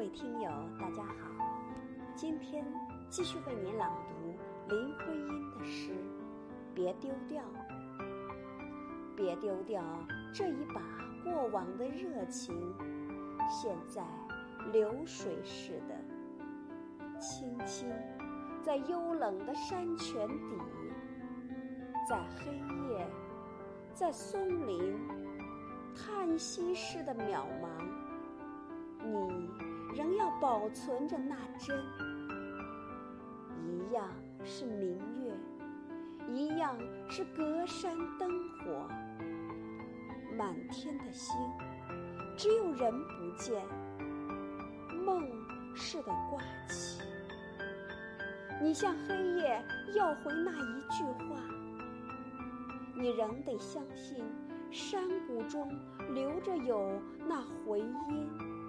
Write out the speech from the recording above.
各位听友，大家好，今天继续为您朗读林徽因的诗《别丢掉》。别丢掉这一把过往的热情，现在流水似的，轻轻在幽冷的山泉底，在黑夜，在松林，叹息似的渺茫。你保存着那真，一样是明月，一样是隔山灯火。满天的星，只有人不见，梦似的挂起。你向黑夜要回那一句话，你仍得相信，山谷中留着有那回音。